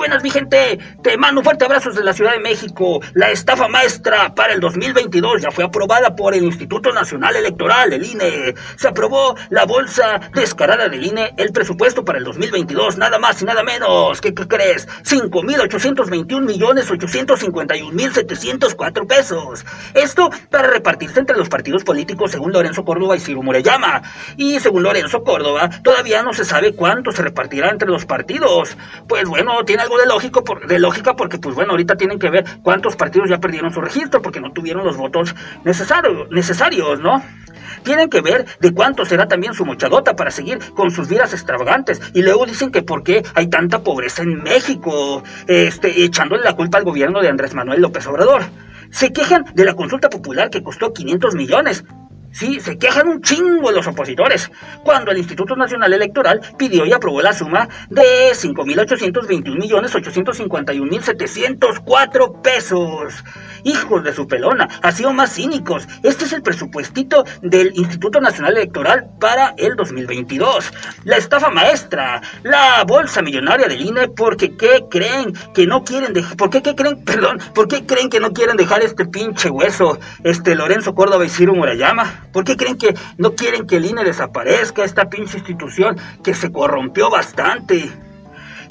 buenas, mi gente. Te mando un fuerte abrazo desde la Ciudad de México. La estafa maestra para el 2022 ya fue aprobada por el Instituto Nacional Electoral, el INE. Se aprobó la bolsa descarada del INE, el presupuesto para el 2022, nada más y nada menos. ¿Qué, qué crees? 5.821 millones 851 mil 704 pesos. Esto para repartirse entre los partidos políticos según Lorenzo Córdoba y Ciro Murayama. Y según Lorenzo Córdoba, todavía no se sabe cuánto se repartirá entre los partidos. Pues bueno, tiene de, lógico de lógica porque pues bueno, ahorita tienen que ver cuántos partidos ya perdieron su registro porque no tuvieron los votos necesarios, ¿no? Tienen que ver de cuánto será también su mochadota para seguir con sus vidas extravagantes. Y luego dicen que por qué hay tanta pobreza en México, este, echándole la culpa al gobierno de Andrés Manuel López Obrador. Se quejan de la consulta popular que costó 500 millones, Sí, se quejan un chingo los opositores, cuando el Instituto Nacional Electoral pidió y aprobó la suma de 5.821.851.704 pesos. Hijos de su pelona, ha sido más cínicos. Este es el presupuestito del Instituto Nacional Electoral para el 2022. La estafa maestra, la bolsa millonaria del INE, porque ¿qué creen que no quieren dejar? ¿Por qué, qué creen, perdón, por qué creen que no quieren dejar este pinche hueso, este Lorenzo Córdoba y Ciro Murayama? ¿Por qué creen que no quieren que el INE desaparezca, esta pinche institución que se corrompió bastante?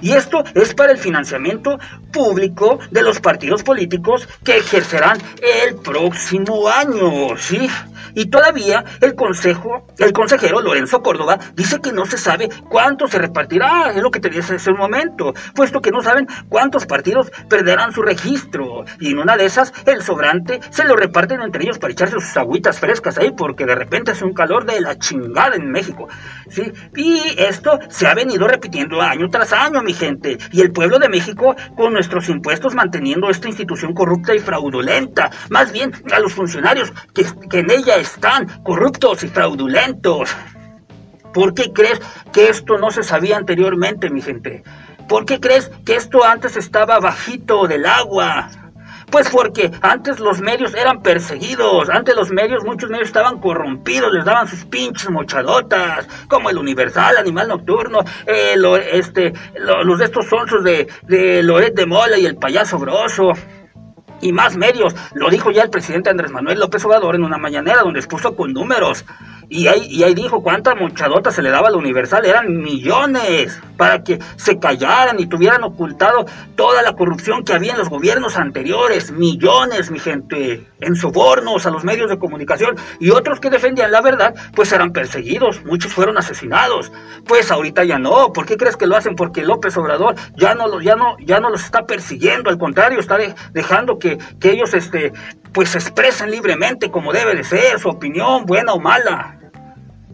Y esto es para el financiamiento público de los partidos políticos que ejercerán el próximo año, ¿sí? Y todavía el consejo, el consejero Lorenzo Córdoba dice que no se sabe cuánto se repartirá, es lo que te dije hace un momento, puesto que no saben cuántos partidos perderán su registro. Y en una de esas, el sobrante se lo reparten entre ellos para echarse sus agüitas frescas ahí, porque de repente hace un calor de la chingada en México. ¿sí? Y esto se ha venido repitiendo año tras año, mi gente. Y el pueblo de México, con nuestros impuestos, manteniendo esta institución corrupta y fraudulenta. Más bien a los funcionarios que, que en ella están corruptos y fraudulentos. ¿Por qué crees que esto no se sabía anteriormente, mi gente? ¿Por qué crees que esto antes estaba bajito del agua? Pues porque antes los medios eran perseguidos, antes los medios, muchos medios estaban corrompidos, les daban sus pinches mochadotas, como el Universal, Animal Nocturno, eh, este, los de estos sonsos de, de Loret de Mola y el payaso broso y más medios. Lo dijo ya el presidente Andrés Manuel López Obrador en una mañanera donde expuso con números. Y ahí, y ahí dijo cuánta mochadota se le daba a la Universal, eran millones, para que se callaran y tuvieran ocultado toda la corrupción que había en los gobiernos anteriores, millones, mi gente, en sobornos a los medios de comunicación, y otros que defendían la verdad, pues eran perseguidos, muchos fueron asesinados. Pues ahorita ya no, ¿por qué crees que lo hacen? Porque López Obrador ya no, ya no, ya no los está persiguiendo, al contrario, está dejando que, que ellos este, pues expresen libremente como debe de ser, su opinión, buena o mala.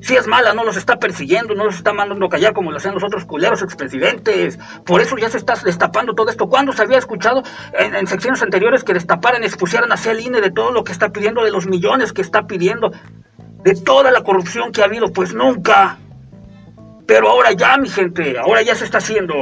Si es mala, no los está persiguiendo, no los está mandando a callar como lo hacen los otros culeros expresidentes. Por eso ya se está destapando todo esto. ¿Cuándo se había escuchado en, secciones anteriores que destaparan expusieran hacia el INE de todo lo que está pidiendo, de los millones que está pidiendo, de toda la corrupción que ha habido? Pues nunca. Pero ahora ya, mi gente, ahora ya se está haciendo.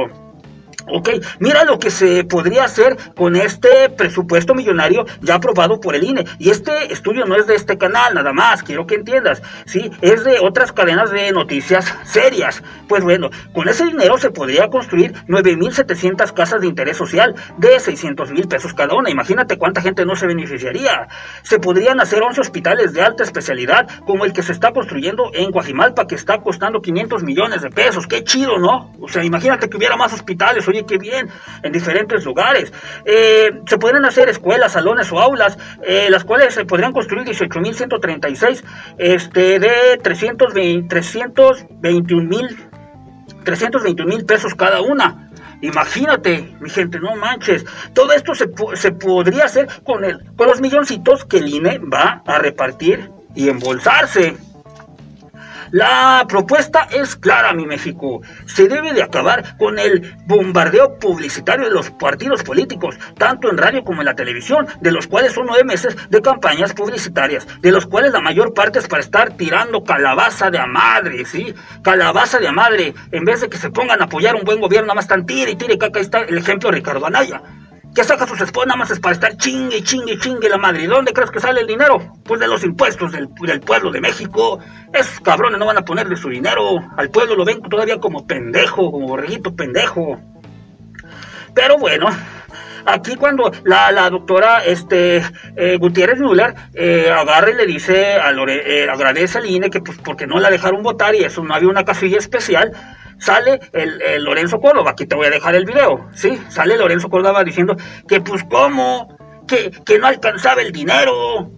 Ok, mira lo que se podría hacer con este presupuesto millonario ya aprobado por el INE. Y este estudio no es de este canal, nada más, quiero que entiendas. Sí, es de otras cadenas de noticias serias. Pues bueno, con ese dinero se podría construir 9.700 casas de interés social de 600 mil pesos cada una. Imagínate cuánta gente no se beneficiaría. Se podrían hacer 11 hospitales de alta especialidad, como el que se está construyendo en Guajimalpa, que está costando 500 millones de pesos. Qué chido, ¿no? O sea, imagínate que hubiera más hospitales oye, qué bien, en diferentes lugares. Eh, se podrían hacer escuelas, salones o aulas, eh, las cuales se podrían construir 18.136 este, de 320, 321 mil 321 mil pesos cada una. Imagínate, mi gente, no manches. Todo esto se, se podría hacer con, el, con los milloncitos que el INE va a repartir y embolsarse. La propuesta es clara, mi México. Se debe de acabar con el bombardeo publicitario de los partidos políticos, tanto en radio como en la televisión, de los cuales son nueve meses de campañas publicitarias, de los cuales la mayor parte es para estar tirando calabaza de a madre, ¿sí? Calabaza de a madre, en vez de que se pongan a apoyar un buen gobierno, nada más están tire y tire, que acá está el ejemplo de Ricardo Anaya que saca sus esposas nada más es para estar chingue, chingue, chingue la madre. ¿Y dónde crees que sale el dinero? Pues de los impuestos del, del pueblo de México. Esos cabrones no van a ponerle su dinero. Al pueblo lo ven todavía como pendejo, como borreguito pendejo. Pero bueno, aquí cuando la, la doctora este, eh, Gutiérrez Müller eh, agarra y le dice, a Lore, eh, agradece al INE que pues porque no la dejaron votar y eso no había una casilla especial, sale el, el, Lorenzo Córdoba, aquí te voy a dejar el video, ¿sí? Sale Lorenzo Córdoba diciendo que pues cómo, que, que no alcanzaba el dinero,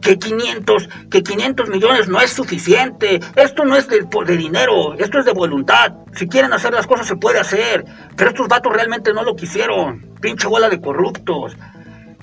que 500, que 500 millones no es suficiente. Esto no es de, de, dinero, esto es de voluntad. Si quieren hacer las cosas se puede hacer. Pero estos vatos realmente no lo quisieron. Pinche bola de corruptos.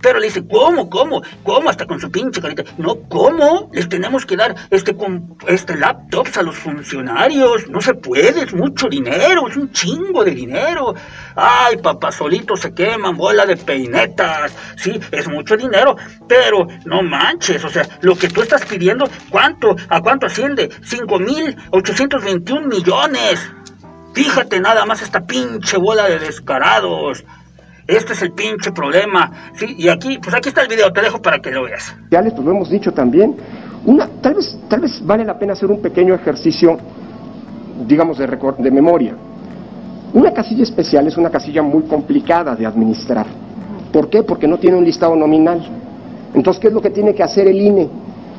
Pero le dice, ¿cómo, cómo, cómo? Hasta con su pinche carita. No, ¿cómo? Les tenemos que dar este, con, este laptops a los funcionarios. No se puede, es mucho dinero, es un chingo de dinero. Ay, papá, solito se queman, bola de peinetas. Sí, es mucho dinero, pero no manches, o sea, lo que tú estás pidiendo, ¿cuánto? ¿A cuánto asciende? 5.821 millones. Fíjate nada más esta pinche bola de descarados. Este es el pinche problema. Sí, y aquí, pues aquí está el video, te dejo para que lo veas. Ya les lo hemos dicho también. Una, tal vez, tal vez vale la pena hacer un pequeño ejercicio, digamos, de, de memoria. Una casilla especial es una casilla muy complicada de administrar. ¿Por qué? Porque no tiene un listado nominal. Entonces, ¿qué es lo que tiene que hacer el INE?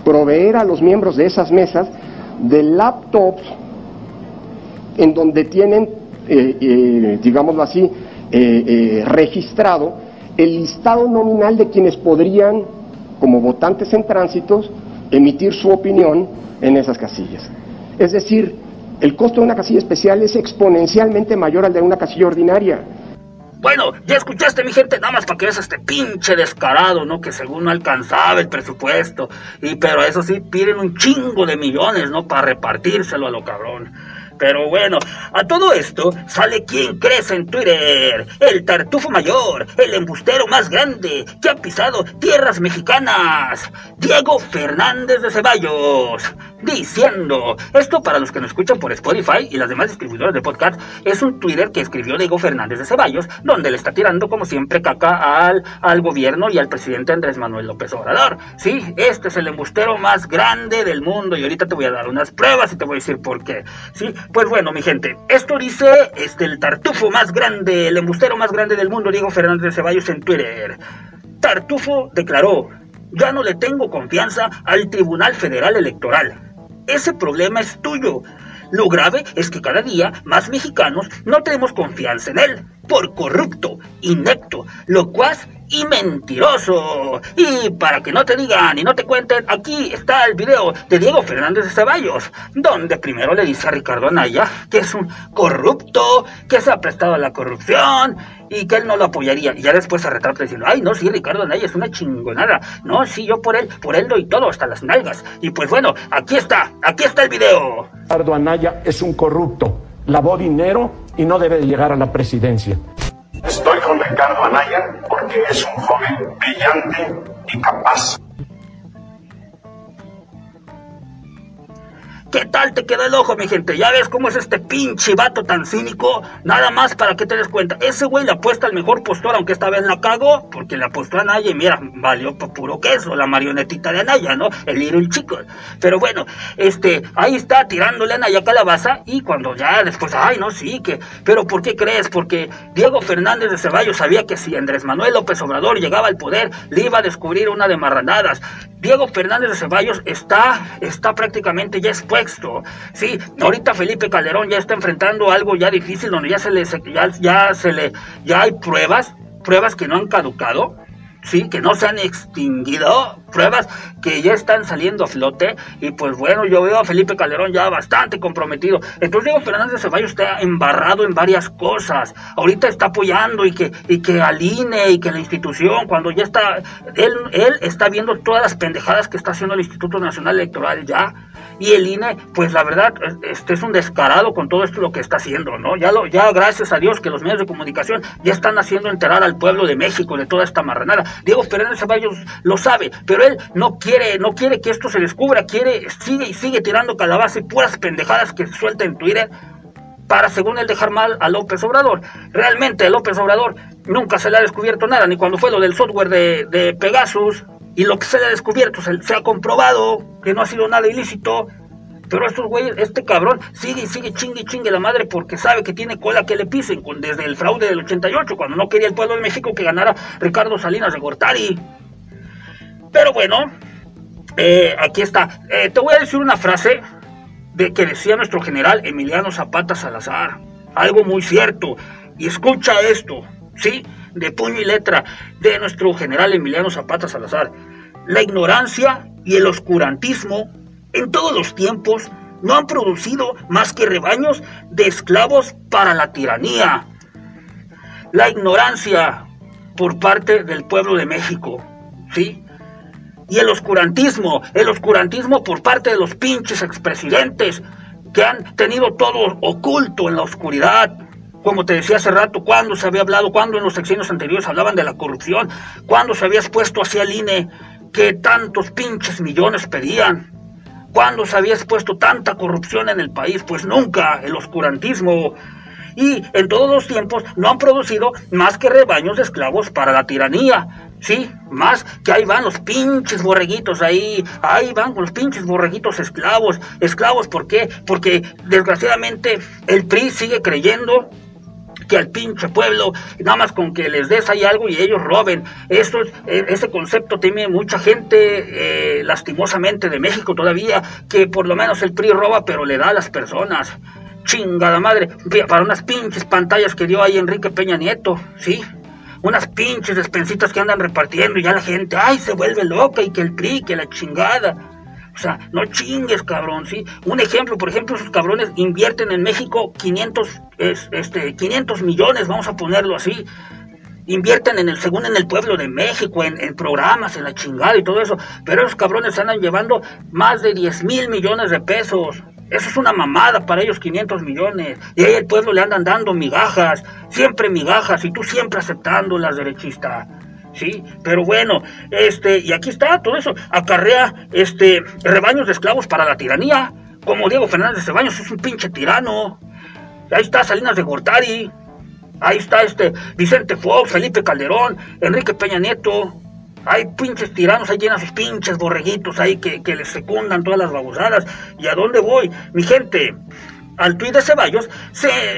Proveer a los miembros de esas mesas de laptops en donde tienen, eh, eh, digámoslo así, eh, eh, registrado el listado nominal de quienes podrían, como votantes en tránsitos, emitir su opinión en esas casillas. Es decir, el costo de una casilla especial es exponencialmente mayor al de una casilla ordinaria. Bueno, ya escuchaste mi gente, nada más para que veas este pinche descarado, ¿no? Que según no alcanzaba el presupuesto. Y pero eso sí, piden un chingo de millones, ¿no? Para repartírselo a lo cabrón. Pero bueno, a todo esto sale quien crece en Twitter, el tartufo mayor, el embustero más grande que ha pisado tierras mexicanas, Diego Fernández de Ceballos, diciendo, esto para los que nos escuchan por Spotify y las demás distribuidoras de podcast, es un Twitter que escribió Diego Fernández de Ceballos, donde le está tirando como siempre caca al, al gobierno y al presidente Andrés Manuel López Obrador. Sí, este es el embustero más grande del mundo y ahorita te voy a dar unas pruebas y te voy a decir por qué. Sí, pues bueno, mi gente, esto dice este, el tartufo más grande, el embustero más grande del mundo, Diego Fernández de Ceballos en Twitter. Tartufo declaró, ya no le tengo confianza al Tribunal Federal Electoral. Ese problema es tuyo. Lo grave es que cada día más mexicanos no tenemos confianza en él, por corrupto, inepto, locuaz y mentiroso. Y para que no te digan y no te cuenten, aquí está el video de Diego Fernández de Ceballos, donde primero le dice a Ricardo Anaya que es un corrupto, que se ha prestado a la corrupción y que él no lo apoyaría. Y ya después se retrata diciendo, ay, no, sí, Ricardo Anaya es una chingonada. No, sí, yo por él, por él doy todo, hasta las nalgas. Y pues bueno, aquí está, aquí está el video. Ricardo Anaya es un corrupto, lavó dinero y no debe llegar a la presidencia. Estoy Ricardo porque es un joven brillante y capaz. ¿Qué tal te quedó el ojo, mi gente? ¿Ya ves cómo es este pinche vato tan cínico? Nada más para que te des cuenta. Ese güey le apuesta al mejor postor, aunque esta vez la cago, porque le apostó a Naya y mira, valió puro queso, la marionetita de Naya, ¿no? El Little Chico. Pero bueno, este, ahí está tirándole a Naya calabaza y cuando ya después, ay, no, sí, que, pero ¿por qué crees? Porque Diego Fernández de Ceballos sabía que si Andrés Manuel López Obrador llegaba al poder, le iba a descubrir una de marranadas. Diego Fernández de Ceballos está, está prácticamente ya expuesto Sí, ahorita Felipe Calderón ya está enfrentando algo ya difícil donde ya se le ya, ya se le ya hay pruebas, pruebas que no han caducado sí, que no se han extinguido, pruebas que ya están saliendo a flote, y pues bueno, yo veo a Felipe Calderón ya bastante comprometido. Entonces Diego Fernández de Ceballos está embarrado en varias cosas. Ahorita está apoyando y que, y que aline y que la institución, cuando ya está, él, él está viendo todas las pendejadas que está haciendo el Instituto Nacional Electoral ya. Y el INE, pues la verdad, este es un descarado con todo esto lo que está haciendo, ¿no? Ya, lo, ya gracias a Dios que los medios de comunicación ya están haciendo enterar al pueblo de México de toda esta marranada. Diego Fernández Ceballos lo sabe, pero él no quiere, no quiere que esto se descubra, quiere, sigue y sigue tirando calabaza y puras pendejadas que suelta en Twitter para, según él, dejar mal a López Obrador. Realmente a López Obrador nunca se le ha descubierto nada, ni cuando fue lo del software de, Pegasus, y lo que se le ha descubierto se, se ha comprobado que no ha sido nada ilícito, Pero estos güeyes, este cabrón sigue y sigue chingue y chingue la madre porque sabe que tiene cola que le pisen con, desde el fraude del 88, cuando no quería el pueblo de México que ganara Ricardo Salinas de Gortari. Pero bueno, eh, aquí está. Eh, te voy a decir una frase de que decía nuestro general Emiliano Zapata Salazar. Algo muy cierto. Y escucha esto, ¿sí? De puño y letra de nuestro general Emiliano Zapata Salazar. La ignorancia y el oscurantismo en todos los tiempos no han producido más que rebaños de esclavos para la tiranía. La ignorancia por parte del pueblo de México, ¿sí? Y el oscurantismo, el oscurantismo por parte de los pinches expresidentes que han tenido todo oculto en la oscuridad. Como te decía hace rato, cuando se había hablado, cuando en los sexenios anteriores hablaban de la corrupción, cuando se había expuesto hacia el INE que tantos pinches millones pedían. ¿Cuándo se había expuesto tanta corrupción en el país? Pues nunca, el oscurantismo. Y en todos los tiempos no han producido más que rebaños de esclavos para la tiranía. Sí, más que ahí van los pinches borreguitos ahí, ahí van los pinches borreguitos esclavos. Esclavos, ¿por qué? Porque desgraciadamente el PRI sigue creyendo que al pinche pueblo, nada más con que les des ahí algo y ellos roben. Eso, eh, ese concepto tiene mucha gente, eh, lastimosamente, de México todavía, que por lo menos el PRI roba, pero le da a las personas. Chingada madre, para unas pinches pantallas que dio ahí Enrique Peña Nieto, ¿sí? Unas pinches despensitas que andan repartiendo y ya la gente, ay, se vuelve loca y que el PRI, que la chingada. O sea, no chingues, cabrón, ¿sí? Un ejemplo, por ejemplo, esos cabrones invierten en México 500, este, 500 millones, vamos a ponerlo así. Invierten en el, según en el pueblo de México, en, en programas, en la chingada y todo eso. Pero esos cabrones andan llevando más de 10 mil millones de pesos. Eso es una mamada para ellos, 500 millones. Y ahí el pueblo le andan dando migajas, siempre migajas, y tú siempre aceptándolas, derechista. ¿sí? Pero bueno, este, y aquí está todo eso, acarrea este rebaños de esclavos para la tiranía, como Diego Fernández de Ceballos es un pinche tirano. Ahí está Salinas de Gortari, ahí está este Vicente Fox, Felipe Calderón, Enrique Peña Nieto. Hay pinches tiranos, ahí llenan sus pinches borreguitos ahí que, que les secundan todas las babosadas. ¿Y a dónde voy? Mi gente, al tuit de Ceballos,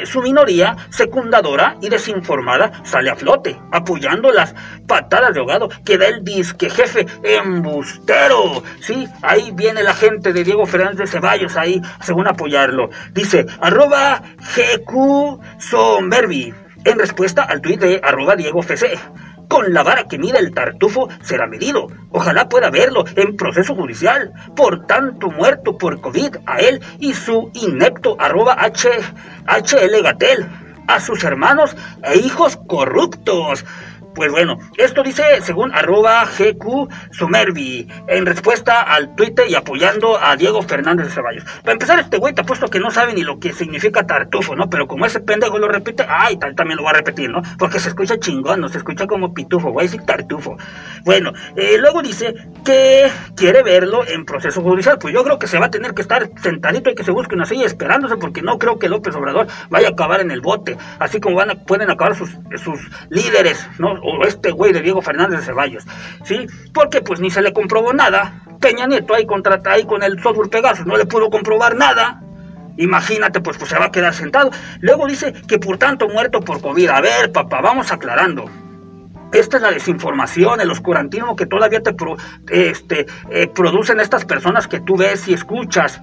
su minoría secundadora y desinformada sale a flote, apoyando las patadas de ahogado que da el disque jefe embustero. Sí, ahí viene la gente de Diego Fernández de Ceballos, ahí, según apoyarlo. Dice, arroba GQ Somberbi, en respuesta al tuit de arroba Diego FC. Con la vara que mira el tartufo será medido. Ojalá pueda verlo en proceso judicial. Por tanto muerto por COVID a él y su inepto arroba H, HL Gatel. A sus hermanos e hijos corruptos. Pues bueno, esto dice según arroba GQ Sumervi, en respuesta al Twitter y apoyando a Diego Fernández de Ceballos. Para empezar, este güey te ha puesto que no sabe ni lo que significa tartufo, ¿no? Pero como ese pendejo lo repite, ay, también lo va a repetir, ¿no? Porque se escucha chingón, no se escucha como pitufo, güey, decir tartufo. Bueno, eh, luego dice que quiere verlo en proceso judicial. Pues yo creo que se va a tener que estar sentadito y que se busque una silla esperándose, porque no creo que López Obrador vaya a acabar en el bote, así como van a, pueden acabar sus líderes, ¿no? O este güey de Diego Fernández de Ceballos, ¿sí? Porque pues ni se le comprobó nada. Peña Nieto ahí contrata ahí con el software Pegasus, no le pudo comprobar nada. Imagínate, pues, pues se va a quedar sentado. Luego dice que por tanto muerto por COVID. A ver, papá, vamos aclarando. Esta es la desinformación, el oscurantismo que todavía te este, eh, producen estas personas que tú ves y escuchas.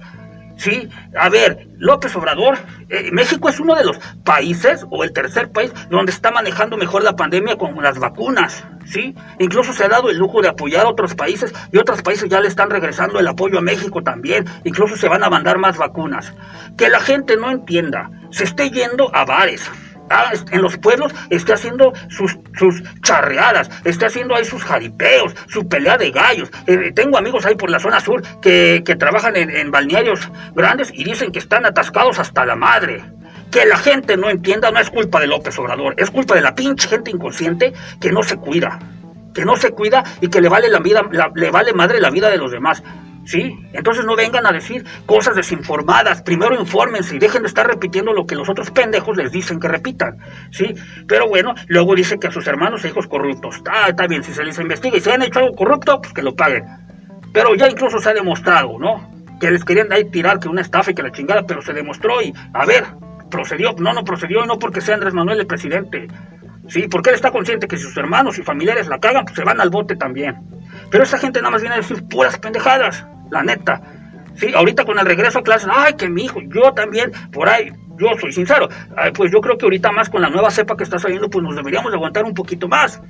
Sí, a ver, López Obrador, eh, México es uno de los países o el tercer país donde está manejando mejor la pandemia con las vacunas, ¿sí? Incluso se ha dado el lujo de apoyar a otros países y otros países ya le están regresando el apoyo a México también, incluso se van a mandar más vacunas. Que la gente no entienda, se esté yendo a bares, Ah, en los pueblos esté haciendo sus, sus charreadas, esté haciendo ahí sus jaripeos, su pelea de gallos. Eh, tengo amigos ahí por la zona sur que, que trabajan en, en, balnearios grandes y dicen que están atascados hasta la madre. Que la gente no entienda no es culpa de López Obrador, es culpa de la pinche gente inconsciente que no se cuida, que no se cuida y que le vale la vida, le vale madre la vida de los demás. ¿Sí? Entonces no vengan a decir cosas desinformadas, primero infórmense y dejen de estar repitiendo lo que los otros pendejos les dicen que repitan, ¿sí? Pero bueno, luego dice que a sus hermanos e hijos corruptos, está, está bien, si se les investiga y se han hecho algo corrupto, pues que lo paguen. Pero ya incluso se ha demostrado, ¿no? que les querían ahí tirar que una estafa y que la chingada, pero se demostró y, a ver, procedió, no, no procedió, no porque sea Andrés Manuel el presidente, sí, porque él está consciente que si sus hermanos y familiares la cagan, pues se van al bote también. Pero esa gente nada más viene a decir puras pendejadas, la neta. Sí, ahorita con el regreso a clases, ay, que mi hijo, yo también, por ahí, yo soy sincero, pues yo creo que ahorita más con la nueva cepa que está saliendo, pues nos deberíamos aguantar un poquito más.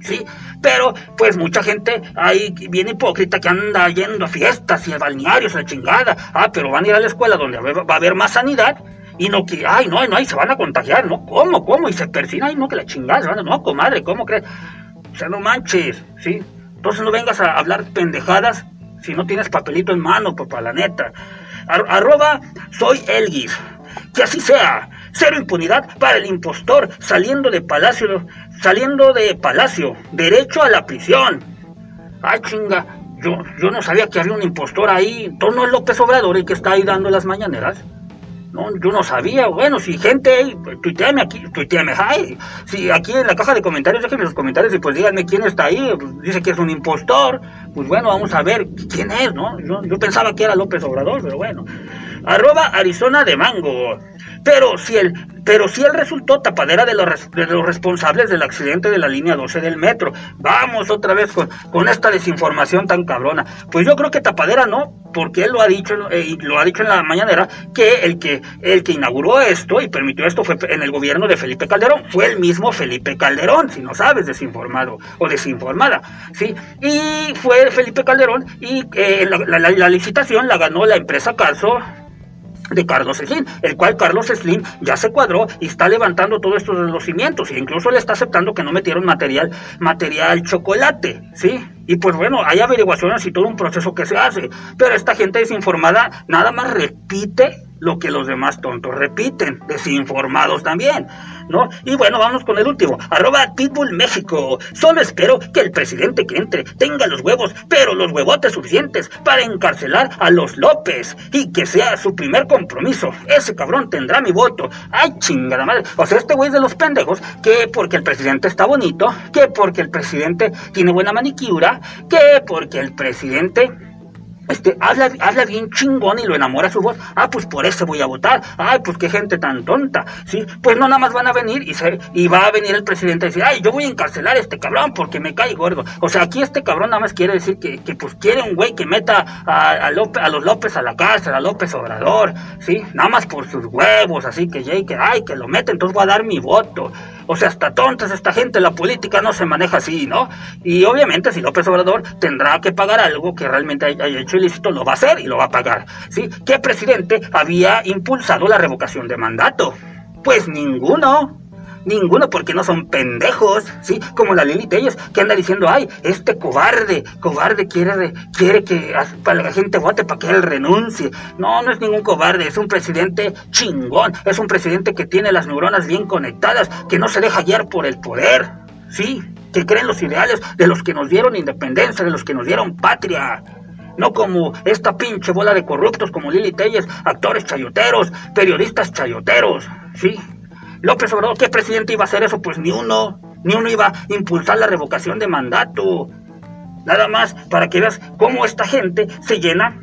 Sí, pero pues mucha gente ahí bien hipócrita que anda yendo a fiestas y a balnearios, a la chingada. Ah, pero van a ir a la escuela donde va a haber más sanidad y no que, ay, no, no, ahí se van a contagiar, ¿no? ¿Cómo, cómo? Y se persina, ay, no, que la chingada, se van a, no, comadre, ¿cómo crees? O sea, no manches, ¿sí? Entonces no vengas a hablar pendejadas si no tienes papelito en mano, papá, la neta. arroba, soy Elgis. Que así sea. Cero impunidad para el impostor saliendo de palacio, saliendo de palacio, derecho a la prisión. Ay, chinga, yo, yo no sabía que había un impostor ahí. ¿Tú no es López Obrador el que está ahí dando las mañaneras? No, yo no sabía. Bueno, si gente, tuiteame aquí, tuiteame, ay, si aquí en la caja de comentarios, déjenme los comentarios y pues díganme quién está ahí. Pues, dice que es un impostor. Pues bueno, vamos a ver quién es, ¿no? Yo, yo pensaba que era López Obrador, pero bueno. Arroba Arizona de Mango. Pero si él, pero si él resultó tapadera de los, de los, responsables del accidente de la línea 12 del metro. Vamos otra vez con, con, esta desinformación tan cabrona. Pues yo creo que tapadera no, porque él lo ha dicho, eh, lo ha dicho en la mañanera, que el que el que inauguró esto y permitió esto fue en el gobierno de Felipe Calderón. Fue el mismo Felipe Calderón, si no sabes, desinformado o desinformada, sí. Y fue Felipe Calderón y eh, la, la, la licitación la ganó la empresa Carso de Carlos Slim, el cual Carlos Slim ya se cuadró y está levantando todos estos de los cimientos e incluso le está aceptando que no metieron material, material chocolate, ¿sí? Y pues bueno, hay averiguaciones y todo un proceso que se hace, pero esta gente desinformada nada más repite lo que los demás tontos repiten, desinformados también, ¿no? Y bueno, vamos con el último, arroba Pitbull México. Solo espero que el presidente que entre tenga los huevos, pero los huevotes suficientes para encarcelar a los López y que sea su primer compromiso. Ese cabrón tendrá mi voto. Ay, chingada madre. O sea, este güey de los pendejos que porque el presidente está bonito, que porque el presidente tiene buena manicura, que porque el presidente este, habla bien chingón y lo enamora su voz. Ah, pues por eso voy a votar. Ay, pues qué gente tan tonta. Sí, pues no nada más van a venir y, se, y va a venir el presidente a decir, ay, yo voy a encarcelar a este cabrón porque me cae gordo. O sea, aquí este cabrón nada más quiere decir que, que pues quiere un güey que meta a, a, López, a los López a la cárcel, a López Obrador, sí, nada más por sus huevos, así que que, ay, que lo mete, entonces voy a dar mi voto. O sea, hasta tontas esta gente, la política no se maneja así, ¿no? Y obviamente si López Obrador tendrá que pagar algo que realmente haya hecho ilícito, lo va a hacer y lo va a pagar. ¿Qué presidente había impulsado la revocación de mandato? Pues ninguno. Ninguno, porque no son pendejos, ¿sí? Como la Lili Telles, que anda diciendo, ay, este cobarde, cobarde quiere, quiere que la gente vote para que él renuncie. No, no es ningún cobarde, es un presidente chingón, es un presidente que tiene las neuronas bien conectadas, que no se deja guiar por el poder, ¿sí? Que cree en los ideales de los que nos dieron independencia, de los que nos dieron patria. No como esta pinche bola de corruptos como Lili Telles, actores chayoteros, periodistas chayoteros, ¿sí? López Obrador, ¿qué presidente iba a hacer eso? Pues ni uno, ni uno iba a impulsar la revocación de mandato. Nada más para que veas cómo esta gente se llena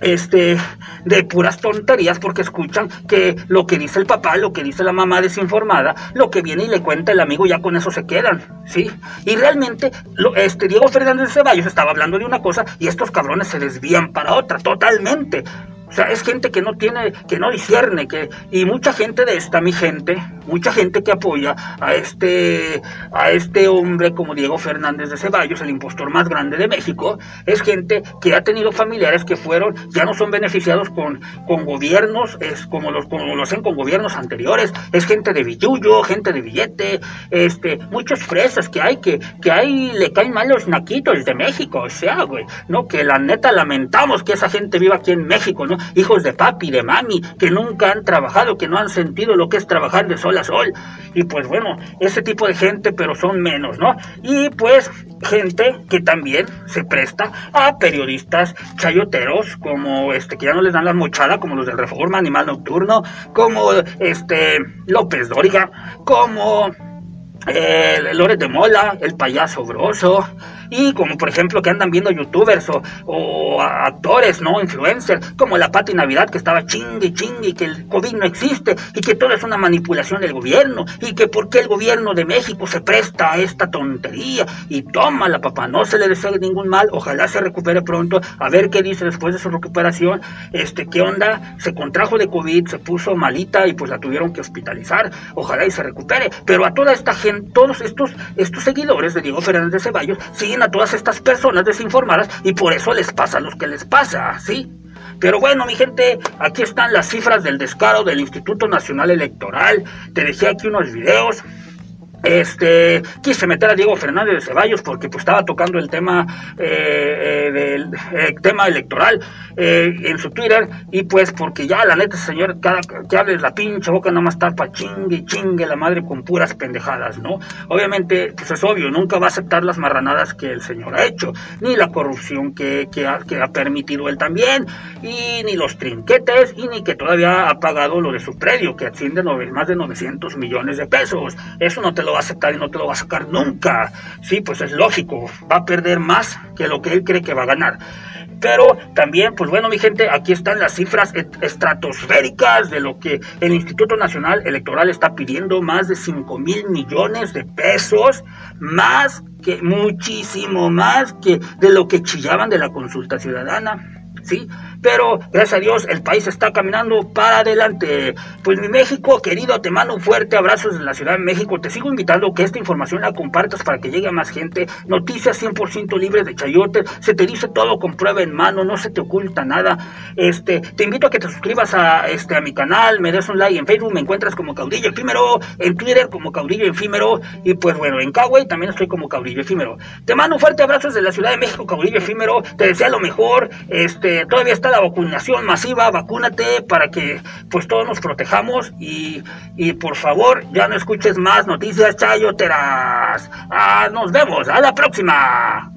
este de puras tonterías porque escuchan que lo que dice el papá, lo que dice la mamá desinformada, lo que viene y le cuenta el amigo ya con eso se quedan, ¿sí? Y realmente lo, este Diego Fernández Ceballos estaba hablando de una cosa y estos cabrones se desvían para otra totalmente. O sea, es gente que no tiene, que no discierne, que, y mucha gente de esta, mi gente, mucha gente que apoya a este, a este hombre como Diego Fernández de Ceballos, el impostor más grande de México, es gente que ha tenido familiares que fueron, ya no son beneficiados con, con gobiernos, es como los, como lo hacen con gobiernos anteriores, es gente de billuyo, gente de billete, este, muchos fresas que hay, que, que hay, le caen mal los naquitos de México, o sea, güey, no, que la neta lamentamos que esa gente viva aquí en México, ¿no? Hijos de papi, de mami, que nunca han trabajado, que no han sentido lo que es trabajar de sol a sol. Y pues bueno, ese tipo de gente, pero son menos, ¿no? Y pues gente que también se presta a periodistas chayoteros, como este, que ya no les dan la mochada, como los del Reforma Animal Nocturno, como este López Dóriga, como eh, Lores de Mola, el payaso grosso, y como por ejemplo que andan viendo youtubers o, actores, ¿no? Influencers, como la Pati Navidad que estaba chingue, chingue, que el COVID no existe y que todo es una manipulación del gobierno y que por qué el gobierno de México se presta a esta tontería y toma la papá, no se le desea ningún mal, ojalá se recupere pronto, a ver qué dice después de su recuperación, este, qué onda, se contrajo de COVID, se puso malita y pues la tuvieron que hospitalizar, ojalá y se recupere, pero a toda esta gente, todos estos, estos seguidores de Diego Fernández de Ceballos siguen a todas estas personas desinformadas y por eso les pasa lo que les pasa, ¿sí? Pero bueno, mi gente, aquí están las cifras del descaro del Instituto Nacional Electoral. Te dejé aquí unos videos. Este, quise meter a Diego Fernández de Ceballos porque pues estaba tocando el tema eh, eh, del eh, tema electoral en su Twitter y pues porque ya la neta señor cada que hable la pinche boca nada más está chingue chingue la madre con puras pendejadas, ¿no? Obviamente pues es obvio, nunca va a aceptar las marranadas que el señor ha hecho, ni la corrupción que, que, ha, permitido él también, y ni los trinquetes, y ni que todavía ha pagado lo de su predio, que asciende más de 900 millones de pesos. Eso no te lo va a aceptar y no te lo va a sacar nunca. Sí, pues es lógico, va a perder más que lo que él cree que va a ganar. Pero también, pues bueno, mi gente, aquí están las cifras estratosféricas de lo que el Instituto Nacional Electoral está pidiendo, más de 5 mil millones de pesos, más que muchísimo más que de lo que chillaban de la consulta ciudadana. ¿Sí? Pero gracias a Dios el país está caminando para adelante. Pues mi México, querido, te mando un fuerte abrazo desde la Ciudad de México. Te sigo invitando que esta información la compartas para que llegue a más gente. Noticias 100% libres de chayote. Se te dice todo con prueba en mano, no se te oculta nada. Este, te invito a que te suscribas a este a mi canal, me des un like en Facebook, me encuentras como Caudillo Efímero, en Twitter como Caudillo Efímero y pues bueno, en Kawaii también estoy como Caudillo Efímero. Te mando un fuerte abrazo desde la Ciudad de México, Caudillo Efímero. Te deseo lo mejor. Este, todavía está la vacunación masiva, vacúnate para que pues todos nos protejamos y, y por favor ya no escuches más noticias chayoteras. Ah, nos vemos, a la próxima.